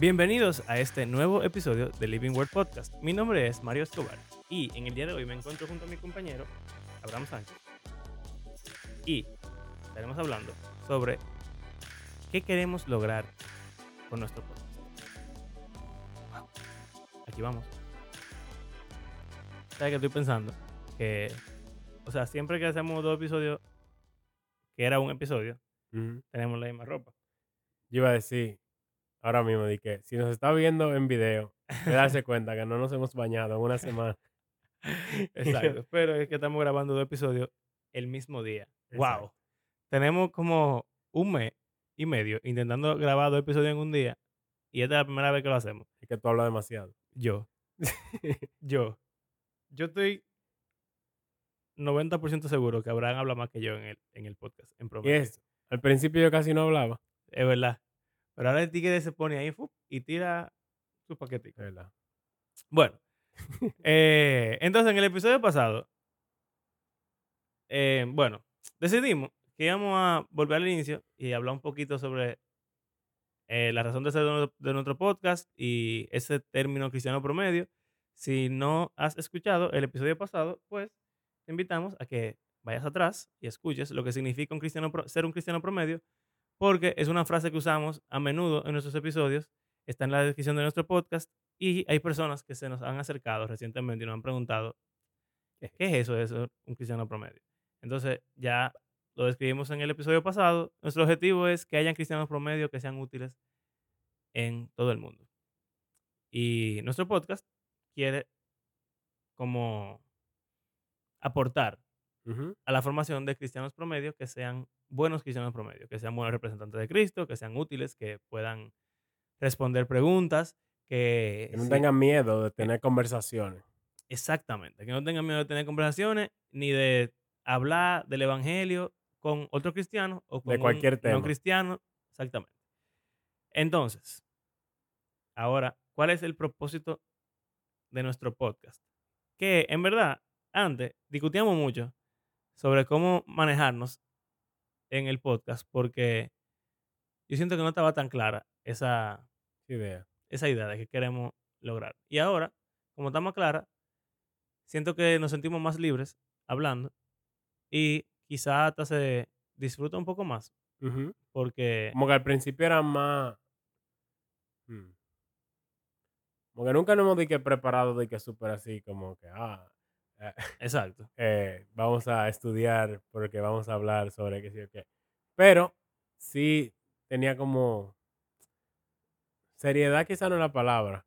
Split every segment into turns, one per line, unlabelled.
Bienvenidos a este nuevo episodio de Living Word Podcast. Mi nombre es Mario Escobar y en el día de hoy me encuentro junto a mi compañero Abraham Sánchez y estaremos hablando sobre qué queremos lograr con nuestro podcast. Aquí vamos. ¿Sabes qué estoy pensando? Que, o sea, siempre que hacemos dos episodios, que era un episodio, tenemos la misma ropa.
Yo iba a decir ahora mismo de que si nos está viendo en video, de darse cuenta que no nos hemos bañado en una semana.
Exacto. Pero es que estamos grabando dos episodios el mismo día. ¡Wow! Tenemos como un mes y medio intentando grabar dos episodios en un día. Y esta es la primera vez que lo hacemos.
Es que tú hablas demasiado.
Yo. Yo. Yo estoy 90% seguro que Abraham habla más que yo en el, en el podcast. En
y
promedio.
al principio yo casi no hablaba.
Es verdad. Pero ahora el tigre se pone ahí ¡fup! y tira su paquetico.
verdad.
Bueno, eh, entonces en el episodio pasado, eh, bueno, decidimos que íbamos a volver al inicio y hablar un poquito sobre eh, la razón de ser de nuestro, podcast y ese término cristiano promedio. Si no has escuchado el episodio pasado, pues te invitamos a que vayas atrás y escuches lo que significa un cristiano ser un cristiano promedio, porque es una frase que usamos a menudo en nuestros episodios, está en la descripción de nuestro podcast y hay personas que se nos han acercado recientemente y nos han preguntado, ¿qué es eso de ser un cristiano promedio? Entonces, ya lo describimos en el episodio pasado. Nuestro objetivo es que hayan cristianos promedio que sean útiles en todo el mundo. Y nuestro podcast quiere como aportar a la formación de cristianos promedio que sean buenos cristianos promedio, que sean buenos representantes de Cristo, que sean útiles, que puedan responder preguntas, que,
Que no tengan miedo de tener conversaciones.
Exactamente, que no tengan miedo de tener conversaciones ni de hablar del evangelio con otros cristianos o con un
cualquier tema.
no cristiano. Exactamente. Entonces, ahora, ¿cuál es el propósito de nuestro podcast? Que en verdad, antes discutíamos mucho sobre cómo manejarnos en el podcast porque yo siento que no estaba tan clara esa,
Idea.
esa idea de que queremos lograr. Y ahora, como está más clara, siento que nos sentimos más libres hablando y quizá hasta se disfruta un poco más porque
Como que al principio era más. hmm, Como que nunca nos hemos de que preparado de que súper así, como que, ah,
exacto
eh, vamos a estudiar porque vamos a hablar sobre qué sí o qué. Pero sí tenía como seriedad, quizá no es la palabra.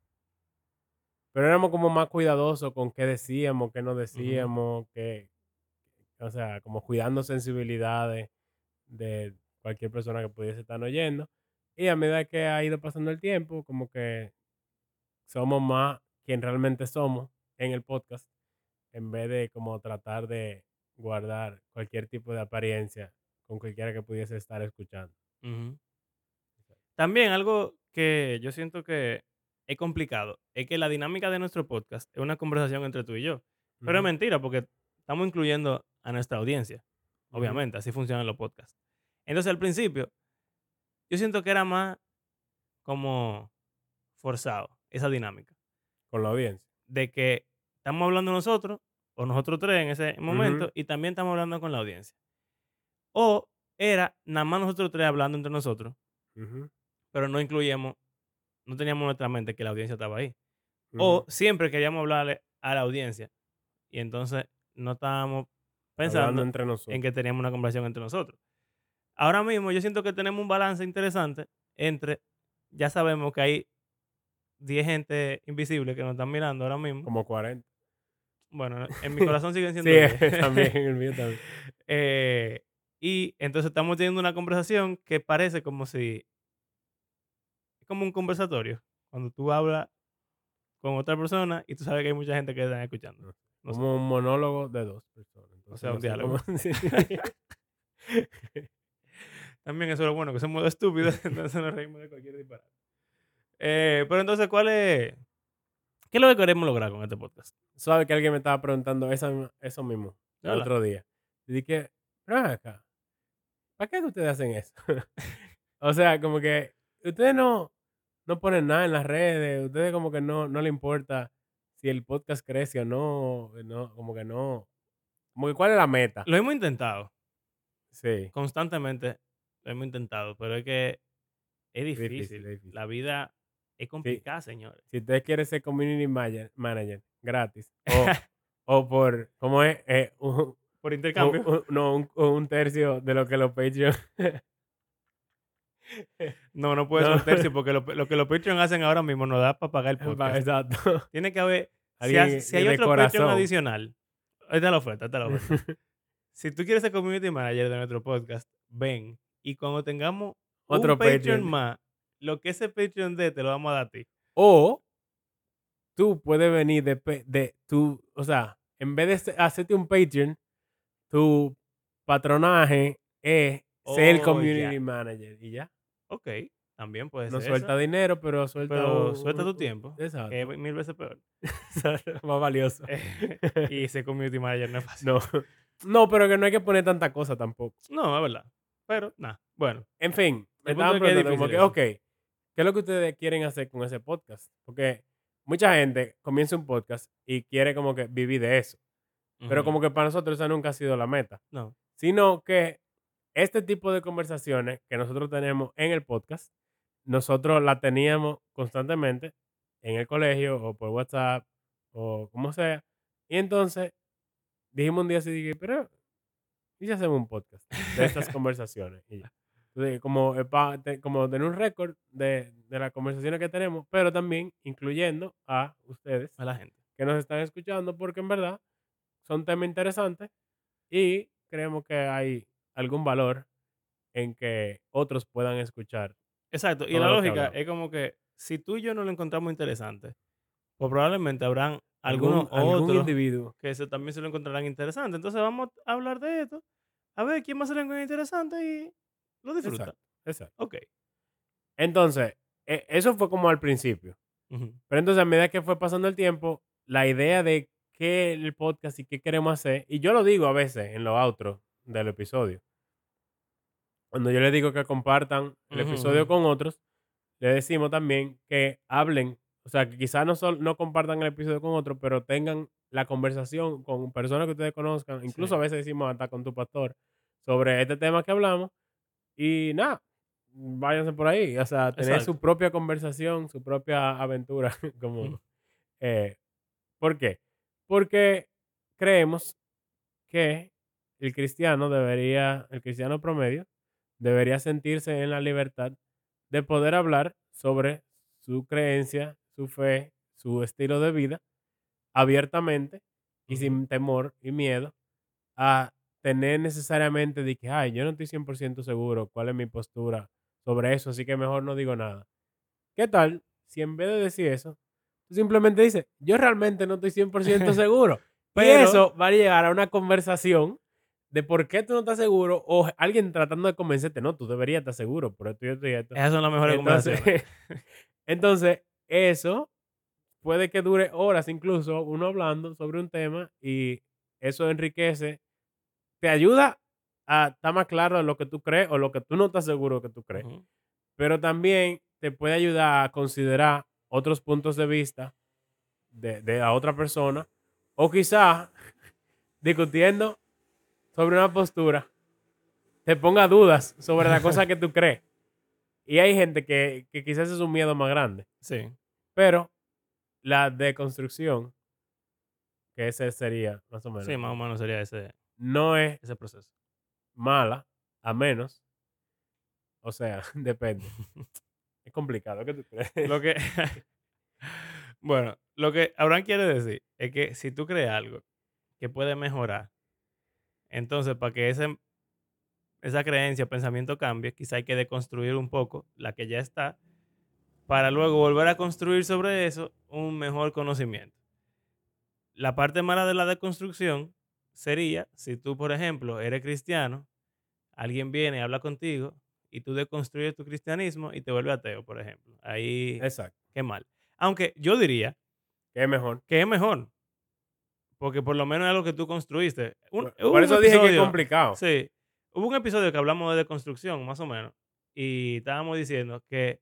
Pero éramos como más cuidadosos con qué decíamos, qué no decíamos, qué, o sea, como cuidando sensibilidades de cualquier persona que pudiese estar oyendo. Y a medida que ha ido pasando el tiempo, como que somos más quien realmente somos en el podcast, en vez de como tratar de guardar cualquier tipo de apariencia con cualquiera que pudiese estar escuchando.
También algo que yo siento que es complicado es que la dinámica de nuestro podcast es una conversación entre tú y yo. Pero es mentira porque estamos incluyendo a nuestra audiencia. Obviamente, así funcionan los podcasts. Entonces, al principio, yo siento que era más como forzado esa dinámica.
Con la audiencia.
De que estamos hablando nosotros, o nosotros tres en ese momento, y también estamos hablando con la audiencia. O era nada más nosotros tres hablando entre nosotros, pero no incluíamos, no teníamos en nuestra mente que la audiencia estaba ahí. O siempre queríamos hablarle a la audiencia, y entonces no estábamos pensando
entre
en que teníamos una conversación entre nosotros. Ahora mismo yo siento que tenemos un balance interesante entre, ya sabemos que hay 10 gente invisible que nos están mirando ahora mismo.
Como 40.
Bueno, en mi corazón siguen siendo
Sí,
10.
también, el mío también.
Eh, y entonces estamos teniendo una conversación que parece como si, es como un conversatorio, cuando tú hablas con otra persona y tú sabes que hay mucha gente que está escuchando. No sé.
Como un monólogo de dos personas. Entonces,
sea, un
no
diálogo.
cómo-.
También eso es lo bueno, que somos estúpidos, entonces nos reímos de cualquier disparate. Eh, pero entonces, ¿cuál es? ¿Qué es lo que queremos lograr con este podcast?
Sabe que alguien me estaba preguntando eso mismo el
Hola.
otro día. Y dije, pero acá, ¿para qué ustedes hacen eso? o sea, como que ustedes no, no ponen nada en las redes. Ustedes como que no, no le importa si el podcast crece o no, no, como que no. Como que cuál es la meta.
Lo hemos intentado.
Sí.
Constantemente lo hemos intentado, pero es que es
Difícil,
difícil.
es difícil.
La vida es complicada, señores.
Si ustedes quieren ser community manager, gratis. O, o por, ¿cómo es? Eh, un,
Por intercambio.
un- no, un, tercio de lo que los Patreon.
No, no puede ser un tercio, porque lo, lo que los Patreon hacen ahora mismo no da para pagar el podcast.
Exacto.
Tiene que haber. Si,
Alguien
ha- si hay otro
corazón.
Patreon adicional, esta es la oferta, esta es la oferta. si tú quieres ser community manager de nuestro podcast, ven. Y cuando tengamos
Otro
un Patreon,
Patreon.
más, lo que ese Patreon dé, te lo vamos a dar a ti.
O tú puedes venir de, de tu, o sea, en vez de hacerte un Patreon, tu patronaje es ser el
Oh,
community
ya.
manager y ya.
Ok, también puede
No
ser.
suelta
eso,
dinero, pero suelta
pero
un-
suelta tu tiempo,
Exacto.
que es mil veces peor.
Más valioso.
y ser community manager no es fácil.
no. no, pero que no hay que poner tanta cosa tampoco.
No, es verdad. Pero, nada, bueno.
En fin, me estaban preguntando como que, ok, ¿qué es lo que ustedes quieren hacer con ese podcast? Porque mucha gente comienza un podcast y quiere como que vivir de eso. Pero como que para nosotros esa nunca ha sido la meta.
No.
Sino que este tipo de conversaciones que nosotros tenemos en el podcast, nosotros la teníamos constantemente en el colegio o por WhatsApp o como sea. Y entonces dijimos un día así, dije, pero ¿y si hacemos un podcast de estas conversaciones? Y ya. Como, eh, como tener un récord de, de las conversaciones que tenemos, pero también incluyendo a ustedes
A la gente.
que nos están escuchando, porque en verdad son temas interesantes y creemos que hay algún valor en que otros puedan escuchar.
Exacto. Y la lógica es como que si tú y yo no lo encontramos interesante, pues probablemente habrán algunos
algún,
otros
individuo.
que se, también se lo encontrarán interesante. Entonces vamos a hablar de esto, a ver quién más se lo encuentra interesante y lo disfruta.
Exacto, exacto.
Ok.
Entonces, e- eso fue como al principio. Pero entonces, a medida que fue pasando el tiempo, la idea de qué el podcast y qué queremos hacer, y yo lo digo a veces en los outros del episodio. Cuando yo les digo que compartan el episodio con otros, le decimos también que hablen, o sea, que quizás no, sol- no compartan el episodio con otros, pero tengan la conversación con personas que ustedes conozcan, incluso
Sí.
a veces decimos hasta con tu pastor, sobre este tema que hablamos. Y nada, váyanse por ahí, o sea, tener su propia conversación, su propia aventura, como... Eh, ¿Por qué? Porque creemos que el cristiano debería, el cristiano promedio, debería sentirse en la libertad de poder hablar sobre su creencia, su fe, su estilo de vida abiertamente y sin temor y miedo a tener necesariamente de que, ay, yo no estoy 100% seguro cuál es mi postura sobre eso, así que mejor no digo nada. ¿Qué tal si en vez de decir eso, tú simplemente dices, yo realmente no estoy 100% seguro? Pero
Pero-
eso va a llegar a una conversación de por qué tú no estás seguro o alguien tratando de convencerte, no, tú deberías estar seguro por esto y esto y esto.
Esas son las mejores
Entonces,
conversaciones.
entonces, eso puede que dure horas incluso uno hablando sobre un tema y eso enriquece, te ayuda a estar más claro de lo que tú crees o lo que tú no estás seguro que tú crees,
Ujú.
pero también te puede ayudar a considerar otros puntos de vista de, de la otra persona o quizás discutiendo sobre una postura te ponga dudas sobre la cosa que tú crees. Y hay gente que, que quizás es un miedo más grande.
Sí.
Pero la deconstrucción, que ese sería más o menos,
Sí, más o menos sería ese,
no es
ese proceso.
mala, a menos. O sea, depende. Es complicado, ¿qué tú crees?
Lo que. bueno, lo que Abraham quiere decir es que si tú crees algo que puede mejorar, entonces para que ese, esa creencia o pensamiento cambie, quizá hay que deconstruir un poco la que ya está para luego volver a construir sobre eso un mejor conocimiento. La parte mala de la deconstrucción sería si tú, por ejemplo, eres cristiano, alguien viene y habla contigo y tú deconstruyes tu cristianismo y te vuelves ateo, por ejemplo. Ahí,
Exacto.
qué mal. Aunque yo diría
¿Qué es mejor?
que es mejor. Porque por lo menos es algo que tú construiste. Un-
Por, eso dije que es
episodio-
complicado.
Sí. Hubo un episodio que hablamos de deconstrucción, más o menos. Y estábamos diciendo que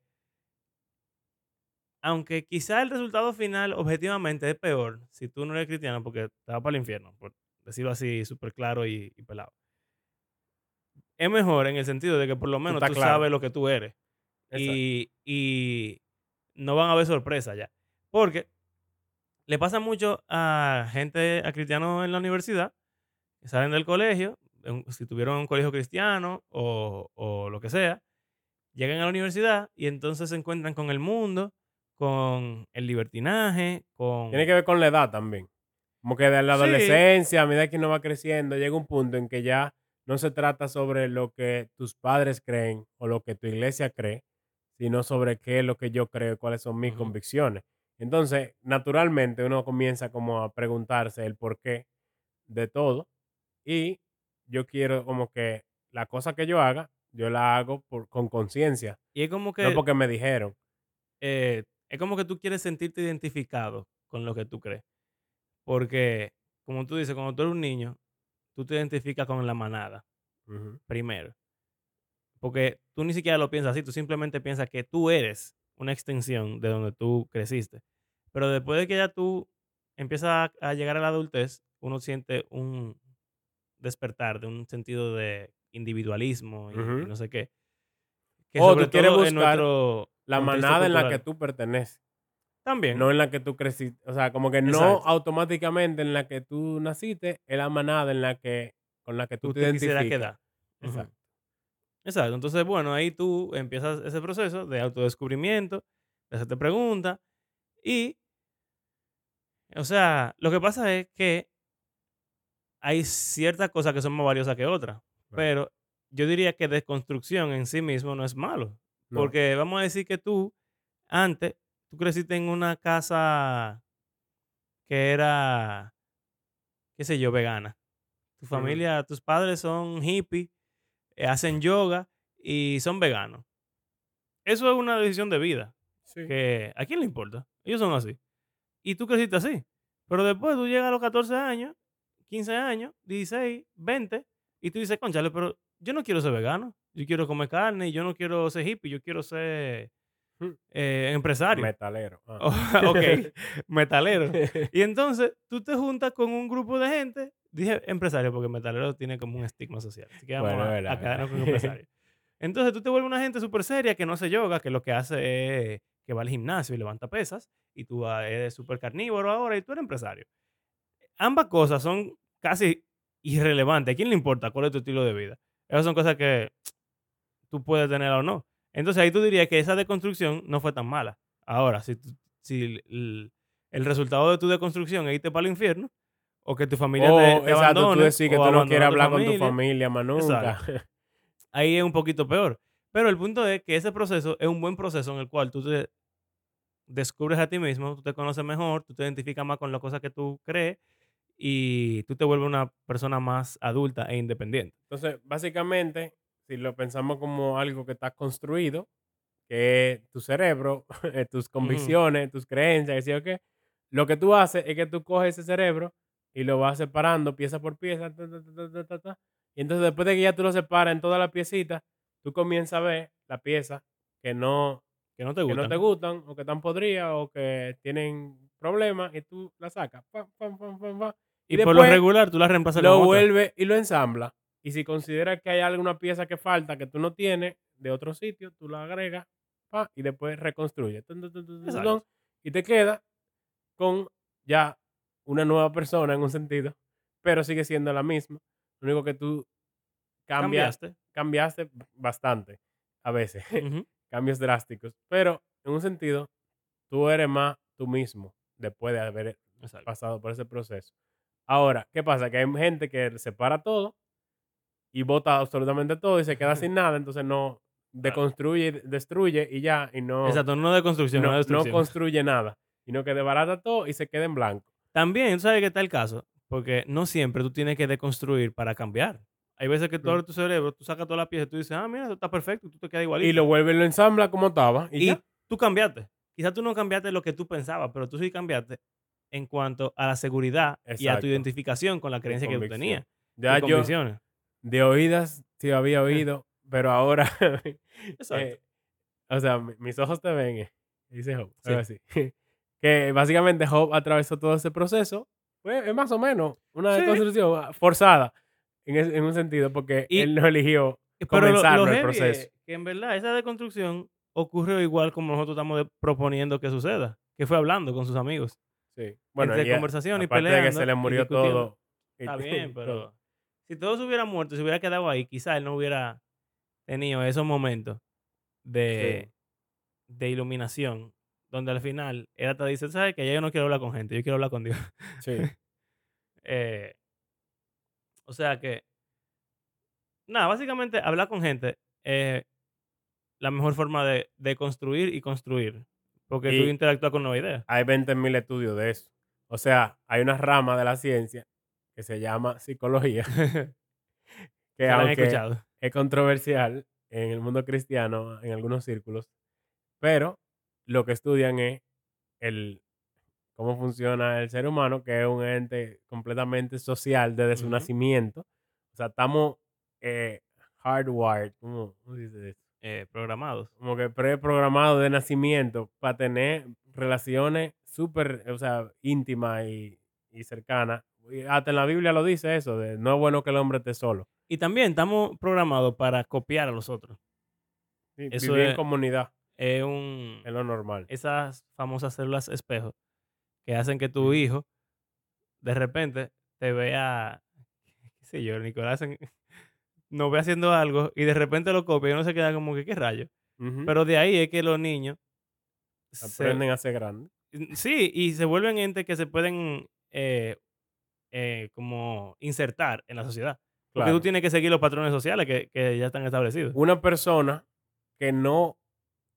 aunque quizá el resultado final objetivamente es peor si tú no eres cristiano porque te vas para el infierno, por decirlo así súper claro y, y pelado. Es mejor en el sentido de que por lo menos tú,
claro.
sabes lo que tú eres. Y, y no van a haber sorpresas ya. Porque le pasa mucho a gente, a cristianos en la universidad, que salen del colegio, si tuvieron un colegio cristiano o, o lo que sea, llegan a la universidad y entonces se encuentran con el mundo, con el libertinaje, con...
Tiene que ver con la edad también. Como que de la
Sí.
adolescencia, a medida que uno va creciendo, llega un punto en que ya no se trata sobre lo que tus padres creen o lo que tu iglesia cree, sino sobre qué es lo que yo creo, cuáles son mis convicciones. Entonces, naturalmente, uno comienza como a preguntarse el porqué de todo y yo quiero como que la cosa que yo haga, yo la hago por, con conciencia,
Y es como que...
no porque me dijeron.
eh, es como que tú quieres sentirte identificado con lo que tú crees. Porque, como tú dices, cuando tú eres un niño, tú te identificas con la manada, primero. Porque tú ni siquiera lo piensas así, tú simplemente piensas que tú eres una extensión de donde tú creciste. Pero después de que ya tú empiezas a, a llegar a la adultez, uno siente un despertar de un sentido de individualismo y, no sé qué. Que
O
sobre
tú quieres
todo en
buscar
nuestro
La manada en la que tú perteneces.
También.
No en la que tú creciste. O sea, como que no automáticamente en la que tú naciste, es la manada en la que, con la que tú,
tú
te
te quisieras quedar.
Exacto.
Exacto. Entonces, bueno, ahí tú empiezas ese proceso de autodescubrimiento, de hacerte preguntas y, o sea, lo que pasa es que hay ciertas cosas que son más valiosas que otras,
Right.
pero yo diría que desconstrucción en sí mismo no es malo,
No.
porque vamos a decir que tú antes, tú creciste en una casa que era, qué sé yo, vegana. Tu familia, tus padres son hippies, eh, hacen yoga y son veganos. Eso es una decisión de vida.
Sí.
Que, ¿A quién le importa? Ellos son así. Y tú creciste así. Pero después tú llegas a los 14 años, 15 años, 16, 20, y tú dices, conchale, pero yo no quiero ser vegano. Yo quiero comer carne, y yo no quiero ser hippie, yo quiero ser. Eh, empresario.
Metalero. Ah.
Oh, ok, metalero. Y entonces tú te juntas con un grupo de gente, dije empresario porque metalero tiene como un estigma social. Así que vamos
Bueno,
a,
verdad,
a quedarnos con
verdad.
empresario. Entonces tú te vuelves una gente súper seria que no hace yoga, que lo que hace es que va al gimnasio y levanta pesas, y tú eres súper carnívoro ahora y tú eres empresario. Ambas cosas son casi irrelevantes. ¿A quién le importa cuál es tu estilo de vida? Esas son cosas que tú puedes tener o no. Entonces ahí tú dirías que esa deconstrucción no fue tan mala. Ahora, si, tú- si el, el resultado de tu deconstrucción es irte para el infierno, o que tu familia te, te
exacto, tú
abandone,
decís que tú no quieres hablar con tu
familia,
familia más nunca.
Exacto. ahí es un poquito peor. Pero el punto es que ese proceso es un buen proceso en el cual tú te descubres a ti mismo, tú te conoces mejor, tú te identificas más con las cosas que tú crees y tú te vuelves una persona más adulta e independiente.
Entonces, básicamente, si lo pensamos como algo que está construido, que es tu cerebro, eh, tus convicciones, tus creencias, que sí o qué, lo que tú haces es que tú coges ese cerebro y lo vas separando pieza por pieza, ta, ta, ta, y entonces después de que ya tú lo separas en todas las piecitas, tú comienzas a ver la pieza que no,
Que no te
que
gustan.
no te gustan o que están podridas o que tienen problemas y tú la sacas. pam, pam, pam, pam, pam,
y
y
por lo regular tú la reemplazas
lo vuelve y lo ensambla. Y si considera que hay alguna pieza que falta que tú no tienes de otro sitio, tú la agregas pa, y después reconstruye. Tun, tun, tun, tun, tun,
Exacto.
tun, Y te queda con ya una nueva persona en un sentido, pero sigue siendo la misma. Lo único que tú cambias,
Cambiaste.
cambiaste bastante a veces, cambios drásticos. Pero en un sentido, tú eres más tú mismo después de haber
Exacto.
pasado por ese proceso. Ahora, ¿qué pasa? Que hay gente que separa todo y bota absolutamente todo y se queda sin nada, entonces no deconstruye, destruye y ya, y no,
Exacto, no de construcción,
no,
no, de
no
destrucción.
construye nada, sino que desbarata todo y se queda en blanco.
También, tú sabes que está el caso, porque no siempre tú tienes que deconstruir para cambiar. Hay veces que abres tu cerebro, tú sacas todas las piezas y tú dices, ah, mira, esto está perfecto, y tú te quedas igualito.
Y lo vuelve y lo ensambla como estaba y,
Y
ya.
tú cambiaste. Quizás tú no cambiaste lo que tú pensabas, pero tú sí cambiaste en cuanto a la seguridad y a tu identificación con la creencia que tú tenías.
Ya yo. De oídas sí había oído, pero ahora, eh, o sea, mi- mis ojos te ven, eh, Dice Job,
Sí.
así. que básicamente Job atravesó todo ese proceso. Pues es más o menos una
Sí.
construcción ah, forzada en, es- en un sentido, porque
Y-
él no eligió
Pero lo, lo
el proceso.
es que en verdad esa deconstrucción ocurrió igual como nosotros estamos proponiendo que suceda, que fue hablando con sus amigos.
Sí. Bueno,
entre
y
conversación y
aparte de que
peleando
se le murió todo.
Está bien,
todo.
Si todos se hubieran muerto, se hubiera quedado ahí, quizás él no hubiera tenido esos momentos de, de iluminación, donde al final él hasta dice, ¿sabes que Ya yo no quiero hablar con gente, yo quiero hablar con Dios.
Sí.
Eh, o sea que, nada, básicamente hablar con gente es la mejor forma de, de construir y construir, porque tú interactúas con nuevas ideas.
Hay 20.000 estudios de eso. O sea, hay una rama de la ciencia que se llama psicología, que aunque
escuchado.
es controversial en el mundo cristiano, en algunos círculos, pero lo que estudian es el cómo funciona el ser humano, que es un ente completamente social desde su
Ujú.
nacimiento. O sea, estamos eh, hardwired, ¿cómo, cómo se dice eso?
Eh, programados.
Como que preprogramado de nacimiento para tener relaciones súper, o sea, íntimas y, y cercanas. Y hasta en la Biblia lo dice eso, de no es bueno que el hombre esté solo.
Y también estamos programados para copiar a los otros.
Sí,
Eso
Vivir en
es-
comunidad
Es un,
es lo normal.
esas famosas células espejo que hacen que tu hijo de repente te vea, qué sé yo, Nicolás, en- nos ve haciendo algo y de repente lo copia y uno se queda como que qué rayo. Pero de ahí es que los niños se-
Aprenden a ser grandes.
sí, y se vuelven entes que se pueden eh, eh, como insertar en la sociedad. Porque
Claro.
tú tienes que seguir los patrones sociales que, que ya están establecidos.
Una persona que no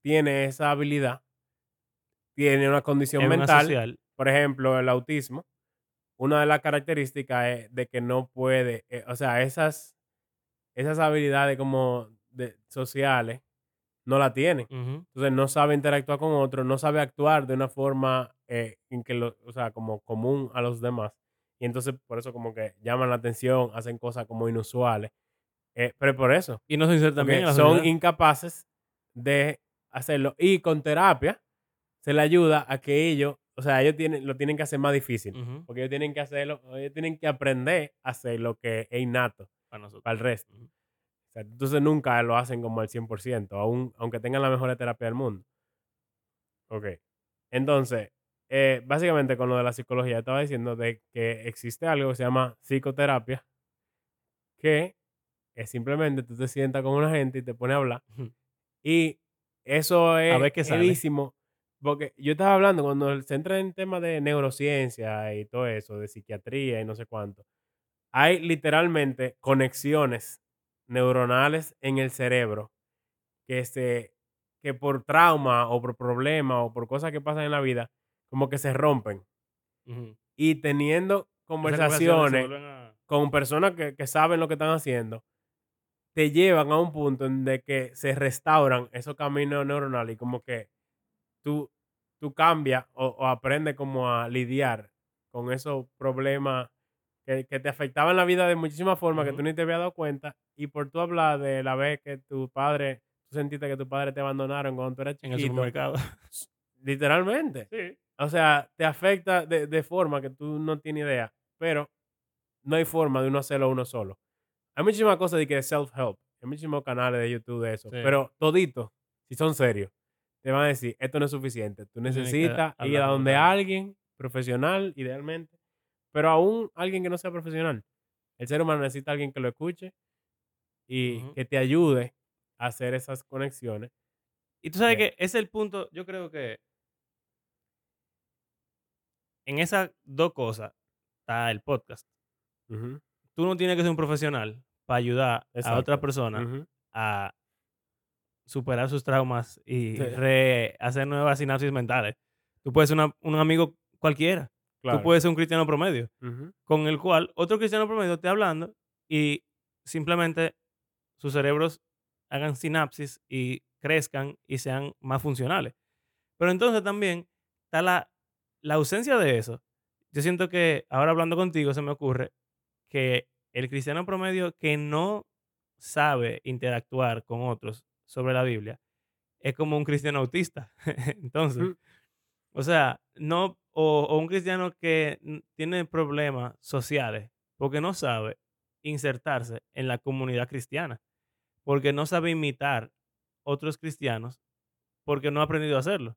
tiene esa habilidad tiene una condición mental,
social.
por ejemplo, el autismo. Una de las características es de que no puede, eh, o sea, esas, esas habilidades como de, sociales no la tiene. Entonces no sabe interactuar con otros, no sabe actuar de una forma eh, en que lo, o sea, como común a los demás. Y entonces por eso como que llaman la atención, hacen cosas como inusuales. Eh, pero por eso,
Y no se la
son incapaces de hacerlo. Y con terapia se le ayuda a que ellos, o sea, ellos tienen, lo tienen que hacer más difícil. Porque ellos tienen que hacerlo, ellos tienen que aprender a hacer lo que es innato
para nosotros.
para el resto.
Ujú.
O sea, entonces nunca lo hacen como al 100%, aún, aunque tengan la mejor terapia del mundo. Ok. Entonces, eh, básicamente con lo de la psicología, estaba diciendo de que existe algo que se llama psicoterapia, que es simplemente tú te sientas con una gente y te pones a hablar. Y eso es
ver qué sale.
heavísimo, Porque yo estaba hablando cuando se entra en temas de neurociencia y todo eso, de psiquiatría y no sé cuánto. Hay literalmente conexiones neuronales en el cerebro que se que por trauma o por problema o por cosas que pasan en la vida, como que se rompen. Y teniendo conversaciones
a-
con personas que, que saben lo que están haciendo, te llevan a un punto en de que se restauran esos caminos neuronales y como que tú, tú cambias o, o aprendes como a lidiar con esos problemas que, que te afectaban la vida de muchísimas formas que tú ni te habías dado cuenta y por tú hablar de la vez que tu padre, tú sentiste que tu padre te abandonaron cuando tú eras
en el
chiquito,
supermercado.
literalmente.
sí.
O sea, te afecta de, de forma que tú no tienes idea, pero no hay forma de uno hacerlo uno solo. Hay muchísimas cosas de que self-help, hay muchísimos canales de YouTube de eso,
Sí.
pero toditos, si son serios, te van a decir, esto no es suficiente, tú necesitas ir a donde alguien profesional, idealmente, pero aún alguien que no sea profesional. El ser humano necesita alguien que lo escuche y que te ayude a hacer esas conexiones.
Y tú sabes que ese es el punto, yo creo que en esas dos cosas está el podcast. Tú no tienes que ser un profesional para ayudar a otra persona a superar sus traumas y
Sí.
hacer nuevas sinapsis mentales. Tú puedes ser una- un amigo cualquiera.
claro,
Tú puedes ser un cristiano promedio, con el cual otro cristiano promedio esté hablando y simplemente sus cerebros hagan sinapsis y crezcan y sean más funcionales. Pero entonces también está la, la ausencia de eso. Yo siento que ahora hablando contigo se me ocurre que el cristiano promedio que no sabe interactuar con otros sobre la Biblia es como un cristiano autista. Entonces,
Mm.
o sea, no, o, o un cristiano que tiene problemas sociales porque no sabe insertarse en la comunidad cristiana, porque no sabe imitar otros cristianos, porque no ha aprendido a hacerlo.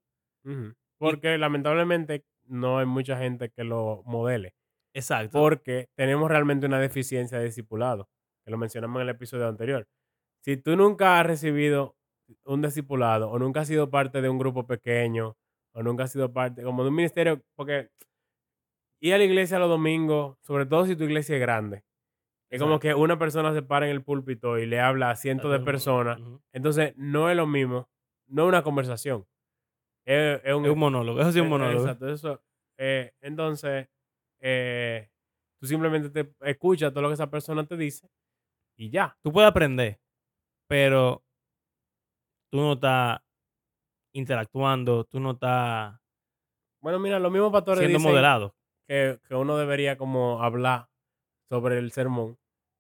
Porque lamentablemente no hay mucha gente que lo modele.
Exacto.
Porque tenemos realmente una deficiencia de discipulado, que lo mencionamos en el episodio anterior. Si tú nunca has recibido un discipulado o nunca has sido parte de un grupo pequeño o nunca has sido parte como de un ministerio, porque ir a la iglesia los domingos, sobre todo si tu iglesia es grande, es como que una persona se para en el púlpito y le habla a cientos de personas. Entonces, no es lo mismo, no es una conversación. Es, es un,
Es un monólogo, eso sí es un
eh,
monólogo.
Exacto, eso. eh, entonces, eh, tú simplemente te escuchas todo lo que esa persona te dice y ya.
Tú puedes aprender, pero tú no estás interactuando, tú no estás
Bueno, mira, los mismos pastores
siendo
dicen
moderado.
que, que uno debería como hablar sobre el sermón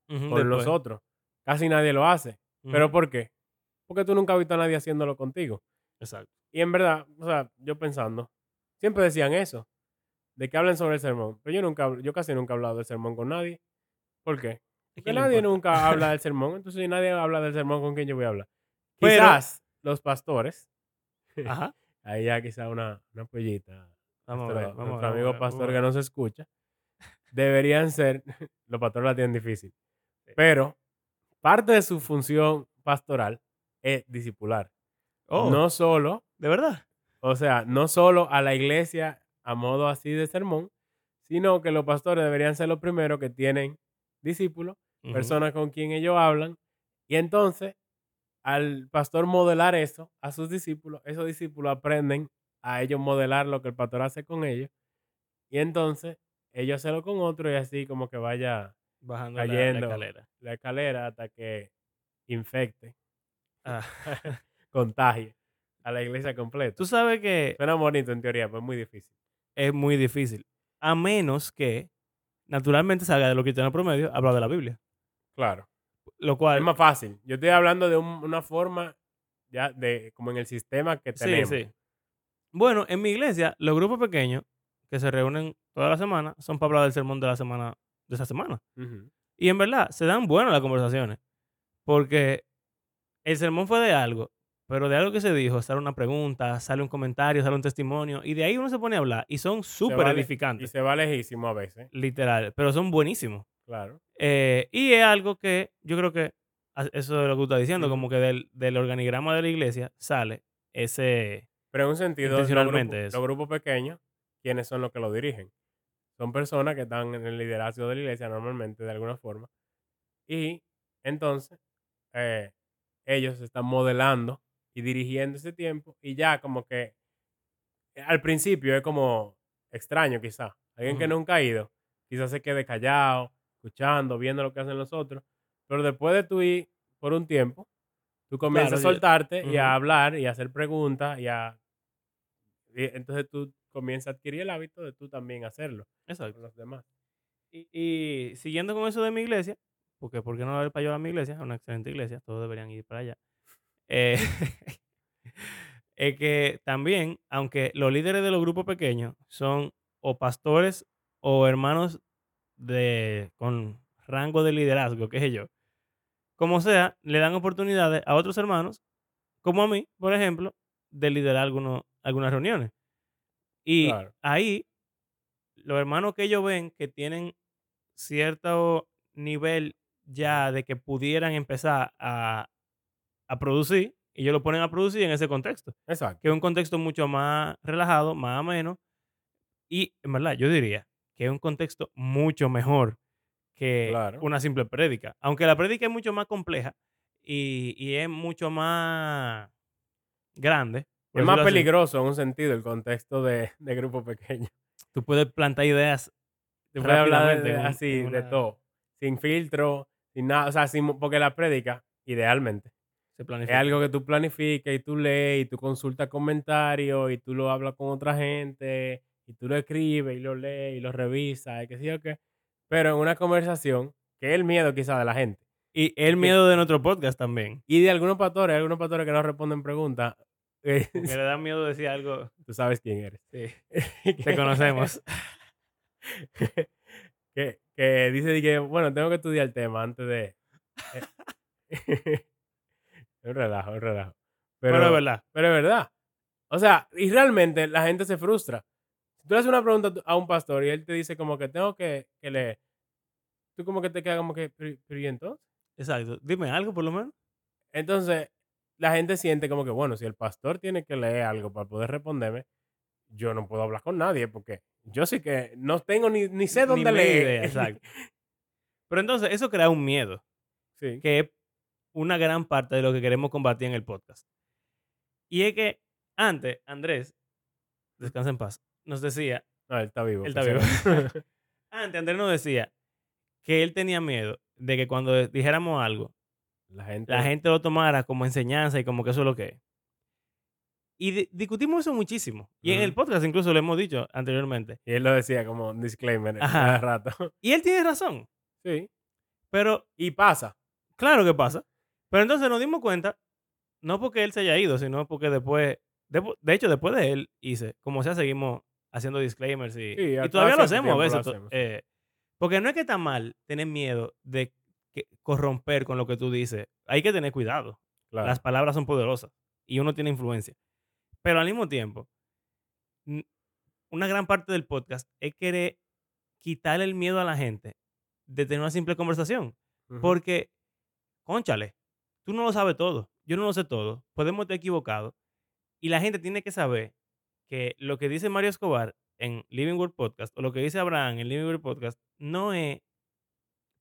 con los otros. Casi nadie lo hace. ¿Pero por qué? Porque tú nunca has visto a nadie haciéndolo contigo.
Exacto.
Y en verdad, o sea, yo pensando, siempre decían eso, de que hablen sobre el sermón. Pero yo nunca, yo casi nunca he hablado del sermón con nadie. ¿Por qué? Porque nadie
importa.
nunca habla del sermón. Entonces, si nadie habla del sermón, ¿con quién yo voy a hablar?
Pero-
Quizás los pastores,
Ajá.
ahí ya quizás una, una pollita.
Vamos a
nuestro
ver, vamos a
nuestro
ver, vamos a
amigo pastor que no se escucha, deberían ser, los pastores la tienen difícil,
Sí.
pero parte de su función pastoral es discipular.
Oh,
No solo
¿de verdad?
o sea, no solo a la iglesia a modo así de sermón, sino que los pastores deberían ser los primeros que tienen discípulos,
Ujú,
personas con quien ellos hablan, y entonces al pastor modelar eso a sus discípulos, esos discípulos aprenden a ellos modelar lo que el pastor hace con ellos, y entonces ellos hacerlo con otros y así como que vaya
Bajando la- la,
cayendo
escalera.
la escalera hasta que infecte,
Ah,
contagie a la iglesia completa.
Tú sabes que
Suena bonito en teoría, pero es muy difícil.
es muy difícil. A menos que naturalmente salga de lo que tiene promedio, hablar de la Biblia.
Claro.
Lo
Es
cual,
más fácil. Yo estoy hablando de un- una forma ya de como en el sistema que
sí,
tenemos.
sí. Bueno, en mi iglesia, los grupos pequeños que se reúnen toda la semana son para hablar del sermón de la semana, de esa semana. Y en verdad, se dan buenas las conversaciones. Porque el sermón fue de algo, pero de algo que se dijo, sale una pregunta, sale un comentario, sale un testimonio, y de ahí uno se pone a hablar. Y son súper
le- Y
edificantes,
se va lejísimo a veces.
literal, pero son buenísimos.
Claro.
Eh, y es algo que yo creo que a- eso es lo que tú estás diciendo, como que del, del organigrama de la iglesia sale ese...
Pero en un sentido, los grupos, los grupos pequeños, ¿quiénes son los que lo dirigen? Son personas que están en el liderazgo de la iglesia normalmente, de alguna forma. Y entonces, eh, ellos están modelando y dirigiendo ese tiempo. Y ya como que eh, al principio es como extraño quizá. Alguien que nunca ha ido, quizás se quede callado, escuchando, viendo lo que hacen los otros. Pero después de tú ir por un tiempo, tú comienzas
Claro,
a
yo-
soltarte y a hablar y a hacer preguntas y a... y entonces tú comienzas a adquirir el hábito de tú también hacerlo con
Exacto.
los demás.
Y, y siguiendo con eso de mi iglesia, porque ¿por qué no ir para allá a mi iglesia? Es una excelente iglesia, todos deberían ir para allá. Eh, es que también, aunque los líderes de los grupos pequeños son o pastores o hermanos de, con rango de liderazgo, qué sé yo, como sea, le dan oportunidades a otros hermanos, como a mí, por ejemplo, de liderar algunos, algunas reuniones. Y
Claro.
ahí, los hermanos que ellos ven que tienen cierto nivel ya de que pudieran empezar a, a producir, ellos lo ponen a producir en ese contexto,
Exacto.
que es un contexto mucho más relajado, más ameno, y en verdad yo diría que es un contexto mucho mejor que
Claro.
una simple prédica, aunque la prédica es mucho más compleja y, y es mucho más grande.
Es más
así,
peligroso en un sentido el contexto de, de grupo pequeño.
Tú puedes plantar ideas
puedes hablar de- de- así, de todo. Sin filtro, sin nada. O sea, sin, porque la prédica, idealmente,
se
es algo que tú planificas y tú lees y tú consultas comentarios y tú lo hablas con otra gente y tú lo escribes y lo lees y lo revisas y qué sé yo qué. Pero en una conversación, que es el miedo quizá de la gente.
Y el
que-
miedo de nuestro podcast también.
Y de algunos pastores, algunos pastores que no responden preguntas, Eh,
Porque le da miedo decir algo.
Tú sabes quién eres.
Sí, te conocemos.
que, que dice que, bueno, tengo que estudiar el tema antes de... es un relajo, es un relajo. Pero,
Pero, es verdad.
pero es verdad. O sea, y realmente la gente se frustra. Si tú le haces una pregunta a un pastor y él te dice como que tengo que, que leer, tú como que te quedas como que, pero, ¿y entonces?
Exacto. Dime algo, por lo menos.
Entonces, la gente siente como que, bueno, si el pastor tiene que leer algo para poder responderme, yo no puedo hablar con nadie porque yo sí que no tengo ni, ni sé
Ni
dónde
media
leer.
idea, Exacto. Pero entonces, eso crea un miedo,
sí.
que una gran parte de lo que queremos combatir en el podcast. Y es que antes, Andrés, descansa en paz, nos decía,
No, él está vivo.
Él está vivo. antes Andrés nos decía que él tenía miedo de que cuando dijéramos algo,
la gente.
la gente lo tomara como enseñanza y como que eso es lo que es. Y di- discutimos eso muchísimo. Y en el podcast incluso lo hemos dicho anteriormente.
Y él lo decía como un disclaimer cada rato.
Y él tiene razón.
sí.
Pero
Y pasa.
claro que pasa. Pero entonces nos dimos cuenta, no porque él se haya ido, sino porque después, de, de hecho, después de él hice, como sea, seguimos haciendo disclaimers y,
Sí,
y
a-
todavía lo hacemos a veces.
hacemos.
eh, porque no es que está mal tener miedo de que- corromper con lo que tú dices. Hay que tener cuidado.
Claro.
Las palabras son poderosas y uno tiene influencia. Pero al mismo tiempo, una gran parte del podcast es querer quitarle el miedo a la gente de tener una simple conversación. Porque, conchale, tú no lo sabes todo, yo no lo sé todo, podemos estar equivocados. Y la gente tiene que saber que lo que dice Mario Escobar en Living Word Podcast o lo que dice Abraham en Living Word Podcast no es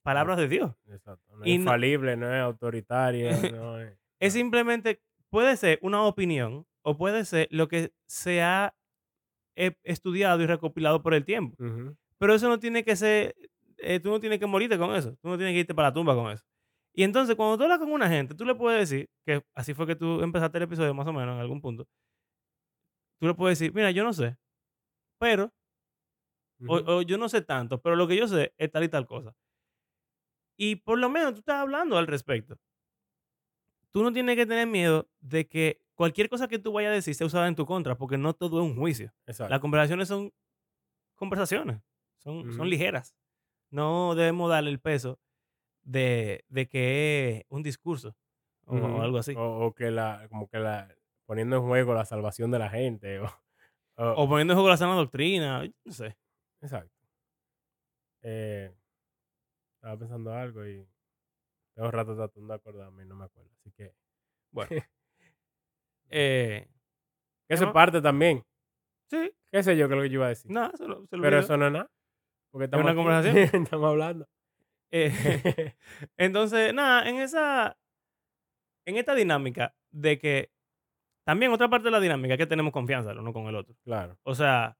palabras de Dios.
Exacto. No es infalible, no es autoritario. no es.
Simplemente, puede ser una opinión o puede ser lo que se ha eh, estudiado y recopilado por el tiempo. Pero eso no tiene que ser, eh, tú no tienes que morirte con eso, tú no tienes que irte para la tumba con eso. Y entonces, cuando tú hablas con una gente, tú le puedes decir, que así fue que tú empezaste el episodio más o menos en algún punto, tú le puedes decir, mira, yo no sé, pero, o,
Ujú.
o yo no sé tanto, pero lo que yo sé es tal y tal cosa. Y por lo menos tú estás hablando al respecto. Tú no tienes que tener miedo de que cualquier cosa que tú vayas a decir sea usada en tu contra, porque no todo es un juicio.
Exacto.
Las conversaciones son conversaciones, son, son ligeras. No debemos darle el peso de, de que es un discurso o, algo así.
O, o que la, como que la, poniendo en juego la salvación de la gente. O, o-
poniendo en juego la sana doctrina, no sé.
exacto. Eh, estaba pensando algo y tengo rato tratando de acordarme y no me acuerdo. Así que
Bueno. Eh,
eso es parte también.
sí,
¿Qué sé yo es lo que yo iba a decir?
nada, se lo, se lo
Pero
olvidó.
eso no es nada. Porque estamos
una
aquí,
conversación?
estamos hablando.
Eh, entonces, nada, en esa, en esta dinámica de que también otra parte de la dinámica es que tenemos confianza el uno con el otro.
claro.
O sea,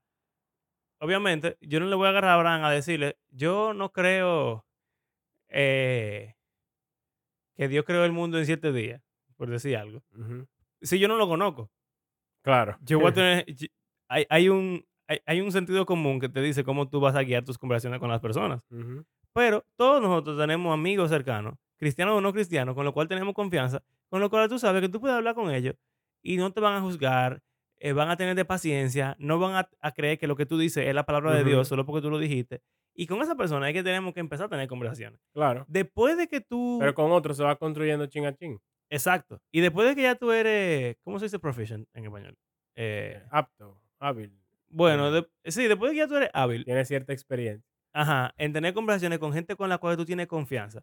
obviamente, yo no le voy a agarrar a Abraham a decirle, yo no creo eh, que Dios creó el mundo en siete días, por decir algo.
Ujú.
Si yo no lo conozco,
Claro.
yo voy a tener, yo- hay, hay un, hay, hay un sentido común que te dice cómo tú vas a guiar tus conversaciones con las personas.
Ujú.
Pero todos nosotros tenemos amigos cercanos, cristianos o no cristianos, con lo cual tenemos confianza, con lo cual tú sabes que tú puedes hablar con ellos y no te van a juzgar, eh, van a tener de paciencia, no van a, a creer que lo que tú dices es la palabra de. Dios solo porque tú lo dijiste. Y con esa persona es que tenemos que empezar a tener conversaciones.
Claro.
Después de que tú...
Pero con otro se va construyendo chin a chin.
Exacto. Y después de que ya tú eres... ¿Cómo se dice proficient en español? Eh,
Eh, apto, hábil.
bueno, de- sí, después de que ya tú eres hábil,
Tiene cierta experiencia.
Ajá, en tener conversaciones con gente con la cual tú tienes confianza.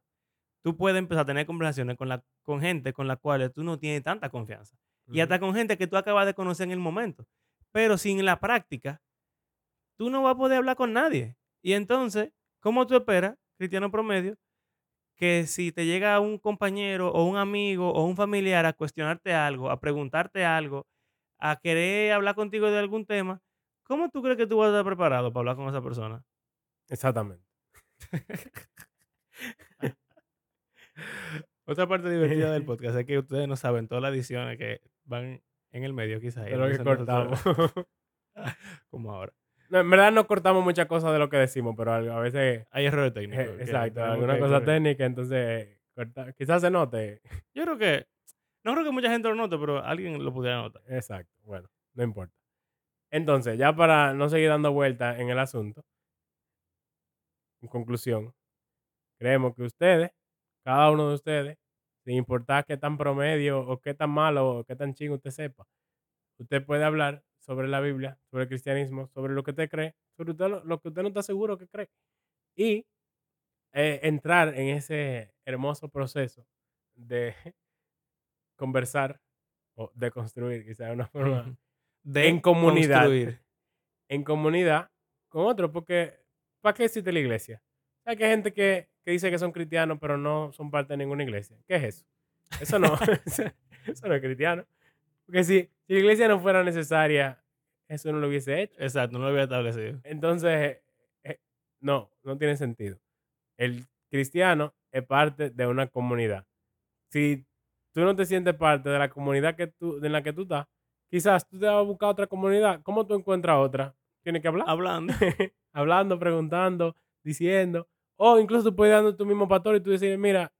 Tú puedes empezar a tener conversaciones con, la, con gente con la cual tú no tienes tanta confianza. Y hasta con gente que tú acabas de conocer en el momento. Pero sin la práctica, tú no vas a poder hablar con nadie. Y entonces, ¿cómo tú esperas, cristiano promedio, que si te llega un compañero o un amigo o un familiar a cuestionarte algo, a preguntarte algo, a querer hablar contigo de algún tema, ¿cómo tú crees que tú vas a estar preparado para hablar con esa persona?
Exactamente.
Otra parte divertida del podcast es que ustedes no saben todas las ediciones que van en el medio, quizás.
lo que
nosotros-
cortamos.
como ahora.
No, en verdad no cortamos muchas cosas de lo que decimos, pero a veces.
Hay errores técnicos.
eh, exacto, alguna cosa técnica, entonces corta- quizás se note.
Yo creo que No creo que mucha gente lo note, pero alguien lo pudiera notar.
Exacto. Bueno, no importa. Entonces, ya para no seguir dando vueltas en el asunto, en conclusión, creemos que ustedes, cada uno de ustedes, sin importar qué tan promedio o qué tan malo o qué tan chingo usted sepa, usted puede hablar sobre la Biblia, sobre el cristianismo, sobre lo que usted cree, sobre usted, lo, lo que usted no está seguro que cree. Y eh, entrar en ese hermoso proceso de conversar o de construir, quizás de una forma.
De
en comunidad.
construir.
en comunidad con otro, porque ¿para qué existe la iglesia? Hay que gente que, que dice que son cristianos, pero no son parte de ninguna iglesia. ¿Qué es eso? Eso no, eso no es cristiano. Porque si, si la iglesia no fuera necesaria, eso no lo hubiese hecho.
Exacto, no lo había establecido.
Entonces, eh, no, no tiene sentido. El cristiano es parte de una comunidad. Si tú no te sientes parte de la comunidad que tú, en la que tú estás, quizás tú te vas a buscar otra comunidad. ¿Cómo tú encuentras otra? Tienes que hablar.
Hablando.
Hablando, preguntando, diciendo. O incluso tú puedes dando tu mismo pastor y tú decir, mira,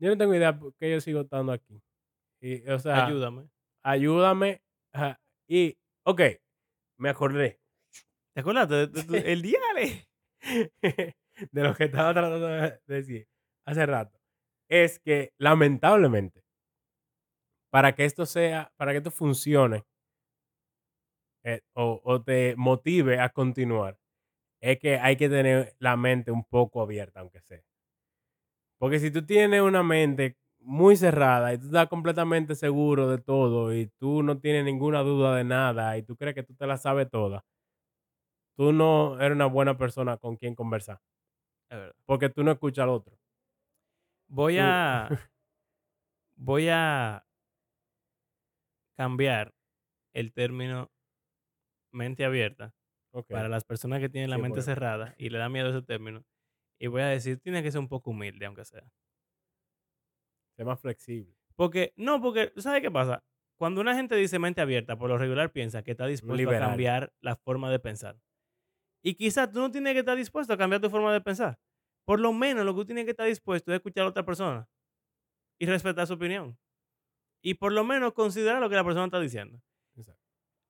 yo no tengo idea por qué yo sigo estando aquí. Y, o sea,
Ayúdame.
ayúdame. ajá, Y, ok, me acordé
¿Te acuerdas? de- de tu- el diale.
de lo que estaba tratando de decir hace rato. Es que, lamentablemente, para que esto sea, para que esto funcione eh, o, o te motive a continuar, es que hay que tener la mente un poco abierta, aunque sea. Porque si tú tienes una mente muy cerrada y tú estás completamente seguro de todo y tú no tienes ninguna duda de nada y tú crees que tú te la sabes toda, tú no eres una buena persona con quien conversar.
Es verdad.
Porque tú no escuchas al otro.
Voy
Tú-
a. Voy a cambiar el término mente abierta para las personas que tienen la
Sí,
mente
bueno.
cerrada y le da miedo ese término. Y voy a decir, tiene que ser un poco humilde, aunque sea.
Sé más flexible.
Porque, no, porque, ¿sabes qué pasa? Cuando una gente dice mente abierta, por lo regular piensa que está dispuesto a cambiar la forma de pensar. Y quizás tú no tienes que estar dispuesto a cambiar tu forma de pensar. Por lo menos lo que tú tienes que estar dispuesto es escuchar a otra persona y respetar su opinión. Y por lo menos considerar lo que la persona está diciendo.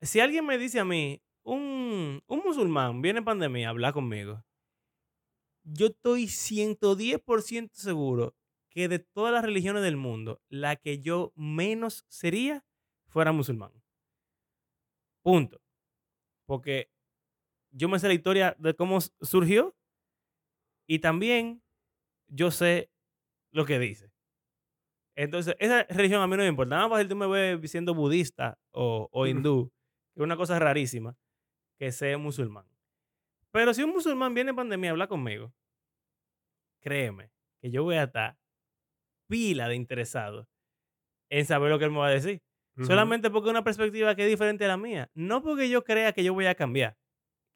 Si alguien me dice a mí, un, un musulmán viene en pandemia a hablar conmigo, yo estoy 110% seguro que de todas las religiones del mundo, la que yo menos sería fuera musulmán. Punto. Porque yo me sé la historia de cómo surgió y también yo sé lo que dice. Entonces, esa religión a mí no me importa. Nada más si tú me ves siendo budista o, o hindú, que es una cosa rarísima, que sea musulmán. Pero si un musulmán viene en pandemia a hablar conmigo, créeme que yo voy a estar pila de interesado en saber lo que él me va a decir. Solamente porque es una perspectiva que es diferente a la mía. No porque yo crea que yo voy a cambiar.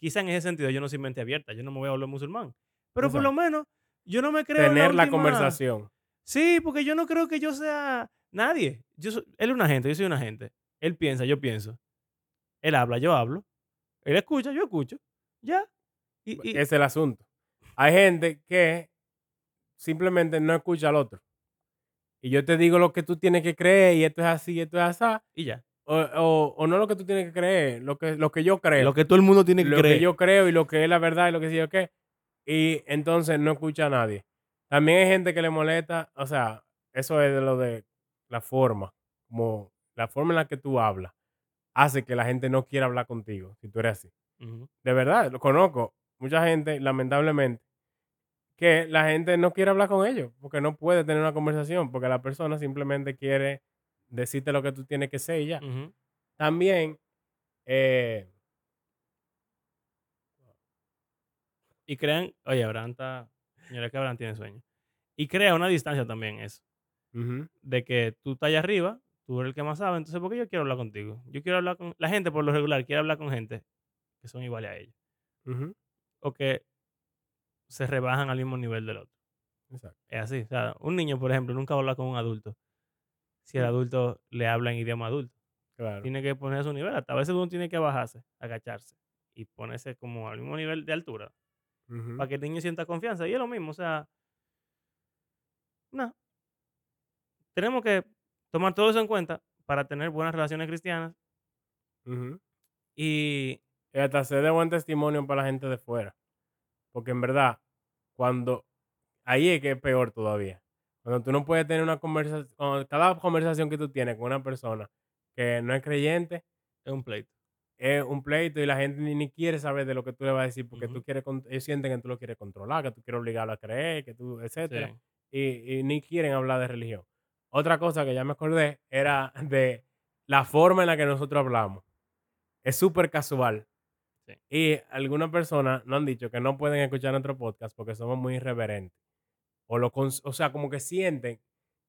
Quizá en ese sentido yo no soy mente abierta, yo no me voy a volver musulmán. Pero por lo menos yo no me creo en
Tener la
última-
conversación.
Sí, porque yo no creo que yo sea nadie. Yo soy- él es un agente, yo soy un agente. Él piensa, yo pienso. Él habla, yo hablo. Él escucha, yo escucho. Ya. Y,
es el asunto. Hay gente que simplemente no escucha al otro. Y yo te digo lo que tú tienes que creer y esto es así y esto es así.
y ya.
O, o- o no lo que tú tienes que creer, lo que, lo que yo creo.
Lo que todo el mundo tiene que
lo
creer.
que yo creo y lo que es la verdad y lo que sí yo qué. Y entonces no escucha a nadie. También hay gente que le molesta, o sea, eso es de lo de la forma, como la forma en la que tú hablas, hace que la gente no quiera hablar contigo, si tú eres así. De verdad, lo conozco. Mucha gente, lamentablemente, que la gente no quiere hablar con ellos, porque no puede tener una conversación, porque la persona simplemente quiere decirte lo que tú tienes que ser y ya. También, eh,
Y crean, oye, Abraham está, señora que Abraham tiene sueño. Y crea una distancia también eso. De que tú estás allá arriba, tú eres el que más sabe, entonces ¿por qué yo quiero hablar contigo? Yo quiero hablar con, la gente por lo regular quiere hablar con gente que son iguales a ellos.
ujú,
O que se rebajan al mismo nivel del otro.
exacto.
Es así. O sea, un niño, por ejemplo, nunca va a hablar con un adulto. Si el
Mm.
adulto le habla en idioma adulto.
Claro.
Tiene que poner a su nivel. Hasta a veces uno tiene que bajarse, agacharse y ponerse como al mismo nivel de altura para que el niño sienta confianza. Y es lo mismo. O sea, no. Tenemos que tomar todo eso en cuenta para tener buenas relaciones cristianas y
Y hasta ser de buen testimonio para la gente de fuera. Porque en verdad, cuando. Ahí es que es peor todavía. Cuando tú no puedes tener una conversación. Cada conversación que tú tienes con una persona que no es creyente
es un pleito.
es un pleito y la gente ni, ni quiere saber de lo que tú le vas a decir porque
Ujú.
tú quieres. Ellos sienten que tú lo quieres controlar, que tú quieres obligarlo a creer, que tú. etcétera.
Sí.
y, y ni quieren hablar de religión. Otra cosa que ya me acordé era de la forma en la que nosotros hablamos. Es súper casual.
Sí.
Y algunas personas nos han dicho que no pueden escuchar nuestro podcast porque somos muy irreverentes. O, lo o sea, como que sienten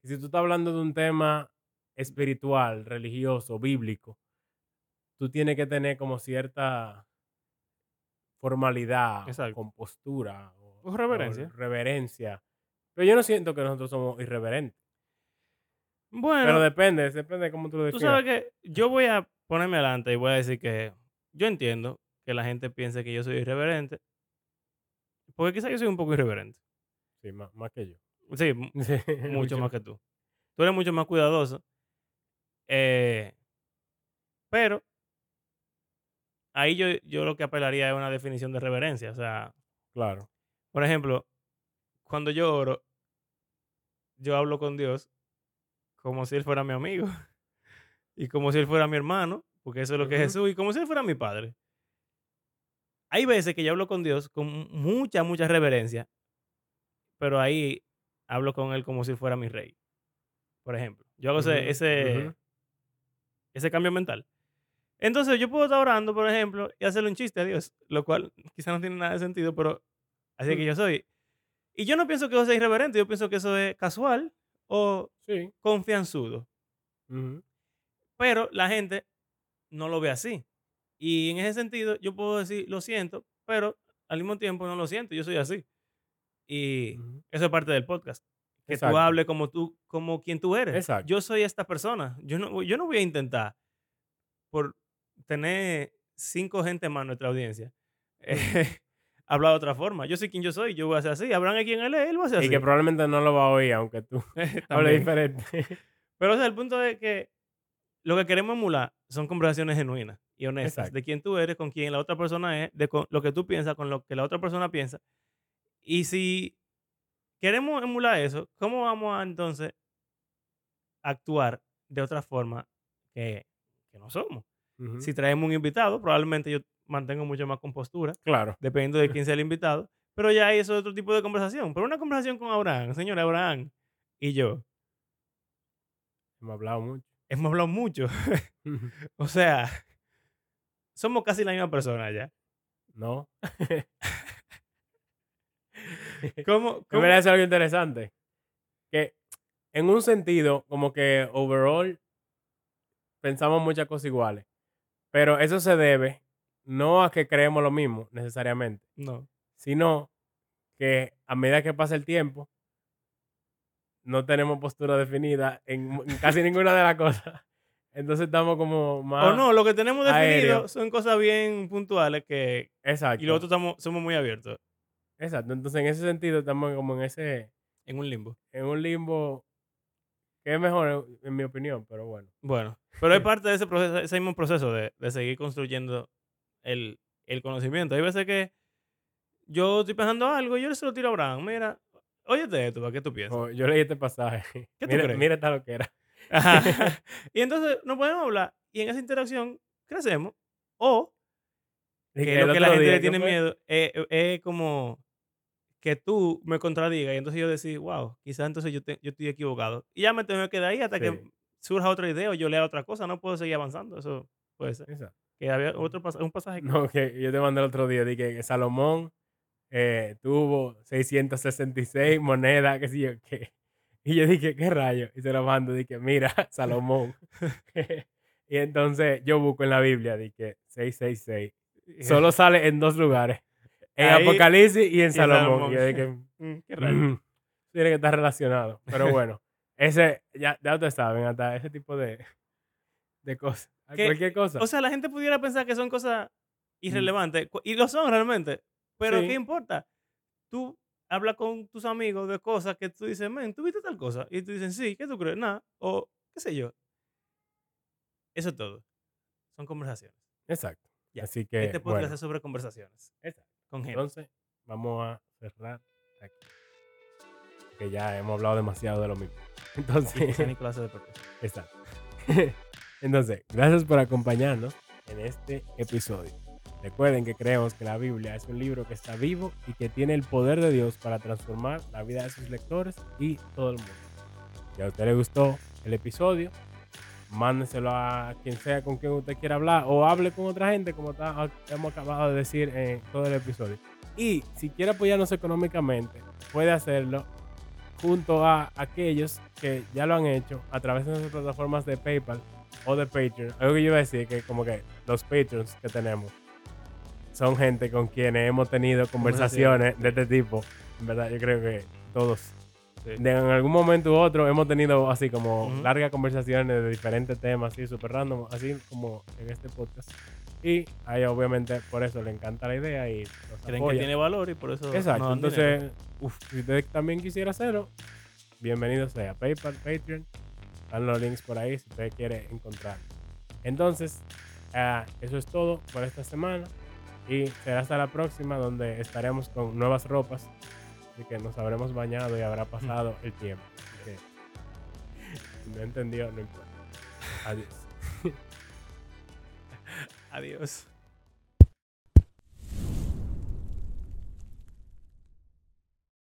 que si tú estás hablando de un tema espiritual, religioso, bíblico, tú tienes que tener como cierta formalidad,
Exacto.
compostura o,
O reverencia.
o reverencia. Pero yo no siento que nosotros somos irreverentes.
Bueno,
Pero depende, depende de cómo tú lo
tú
definas.
sabes que yo voy a ponerme adelante y voy a decir que yo entiendo que la gente piense que yo soy irreverente. Porque quizás yo soy un poco irreverente.
Sí, más, más que yo.
Sí, m-
Sí,
mucho más que tú. Tú eres mucho más cuidadoso. Eh, pero ahí yo, yo lo que apelaría es una definición de reverencia. O sea,
Claro.
por ejemplo, cuando yo oro, yo hablo con Dios como si Él fuera mi amigo. Y como si Él fuera mi hermano, porque eso es lo que es. Jesús, y como si Él fuera mi padre. Hay veces que yo hablo con Dios con mucha, mucha reverencia, pero ahí hablo con Él como si fuera mi rey. Por ejemplo, yo hago ese, ese, cambio mental. Entonces yo puedo estar orando, por ejemplo, y hacerle un chiste a Dios, lo cual quizá no tiene nada de sentido, pero así es que yo soy. Y yo no pienso que eso sea irreverente, yo pienso que eso es casual o
Sí.
confianzudo. Pero la gente no lo ve así. Y en ese sentido, yo puedo decir, lo siento, pero al mismo tiempo no lo siento, yo soy así. Y eso es parte del podcast. Que
Exacto.
tú hables como tú, como quien tú eres.
Exacto.
Yo soy esta persona. Yo no, yo no voy a intentar, por tener cinco gente más en nuestra audiencia, eh, hablar de otra forma. Yo soy quien yo soy, yo voy a ser así. Habrán a quien él es, él va a ser así.
Y que probablemente no lo va a oír, aunque tú hables diferente.
Pero o sea, el punto es que lo que queremos emular son conversaciones genuinas y honestas
Exacto.
de quién tú eres, con quién la otra persona es, de con- lo que tú piensas, con lo que la otra persona piensa. Y si queremos emular eso, ¿cómo vamos a entonces actuar de otra forma que, que no somos? Si traemos un invitado, probablemente yo mantengo mucho más compostura,
Claro.
dependiendo de quién sea el invitado. Pero ya eso es otro tipo de conversación. Pero una conversación con Abraham, señor Abraham y yo,
Hemos hablado mucho.
hemos hablado mucho. O sea, somos casi la misma persona ya.
no.
¿Cómo? Cómo-
es algo interesante. Que en un sentido, como que overall, pensamos muchas cosas iguales. Pero eso se debe no a que creemos lo mismo necesariamente,
No.
sino que a medida que pasa el tiempo, no tenemos postura definida en, en casi ninguna de las cosas. Entonces estamos como más...
O no, lo que tenemos definido
aéreo.
son cosas bien puntuales que...
Exacto.
Y otros estamos, somos muy abiertos
Exacto. Entonces en ese sentido estamos como en ese...
en un limbo.
En un limbo que es mejor en mi opinión, pero bueno.
Bueno, pero es parte de ese proceso, ese mismo proceso de, de seguir construyendo el, el conocimiento. Hay veces que yo estoy pensando algo y yo se lo tiro a Abraham. Mira, óyete esto, ¿para qué tú piensas?
Oh, yo leí este pasaje.
¿Qué tú
mira,
crees?
mira esta lo que era.
Ajá. y entonces nos podemos hablar y en esa interacción crecemos. O que
el
lo que la gente
día,
le
¿qué
tiene
fue?
miedo es, es como que tú me contradigas y entonces yo decir, wow, quizás entonces yo, te- yo estoy equivocado. Y ya me tengo que quedar ahí hasta que surja otra idea o yo lea otra cosa. No puedo seguir avanzando. Eso puede ser.
Esa.
Que había otro pas- un pasaje.
No, que yo te mandé el otro día, dije que Salomón eh, tuvo 666 monedas, qué sé yo qué. Y yo dije, ¿qué rayo? Y se lo mando, dije, mira, Salomón. y entonces yo busco en la Biblia, dije, 666. Solo sale en dos lugares. En
Ahí
Apocalipsis y en Salomón. Y yo dije,
Mm, qué raro.
"Mm, tiene que estar relacionado. Pero bueno, ese, ya, ya ustedes saben, hasta ese tipo de, de cosas.
Que-
Cualquier cosa.
O sea, la gente pudiera pensar que son cosas irrelevantes. cu- Y lo son realmente. Pero
Sí.
¿qué importa? Tú hablas con tus amigos de cosas que tú dices, men, ¿tú viste tal cosa? Y tú dicen, sí, ¿qué tú crees? Nada. O qué sé yo. Eso es todo. Son conversaciones.
Exacto.
Ya.
Así que,
Este podcast
bueno,
es sobre conversaciones
exacto.
con gente.
Entonces, vamos a cerrar aquí. Que ya hemos hablado demasiado de lo mismo. Entonces,
Nicolás despertó.
Exacto. Entonces, gracias por acompañarnos en este episodio. Recuerden que creemos que la Biblia es un libro que está vivo y que tiene el poder de Dios para transformar la vida de sus lectores y todo el mundo. Si a usted le gustó el episodio, mándenselo a quien sea con quien usted quiera hablar o hable con otra gente como está- hemos acabado de decir en todo el episodio. Y si quiere apoyarnos económicamente, puede hacerlo junto a aquellos que ya lo han hecho a través de nuestras plataformas de PayPal o de Patreon. Algo que yo iba a decir que como que los Patreons que tenemos son gente con quienes hemos tenido conversaciones de este tipo. En verdad, yo creo que todos.
Sí.
De en algún momento u otro hemos tenido así como
Ujú.
largas conversaciones de diferentes temas, así súper random, así como en este podcast. Y a ella obviamente por eso le encanta la idea y nos
Creen que
apoya.
tiene valor y por eso.
Exacto,
dinero.
entonces, uf, si usted también quisiera hacerlo, bienvenido sea PayPal, Patreon, están los links por ahí si usted quiere encontrar. Entonces, ah, eso es todo por esta semana y será hasta la próxima donde estaremos con nuevas ropas, así que nos habremos bañado y habrá pasado el tiempo. Así que, no entendió, no importa. Adiós.
Adiós.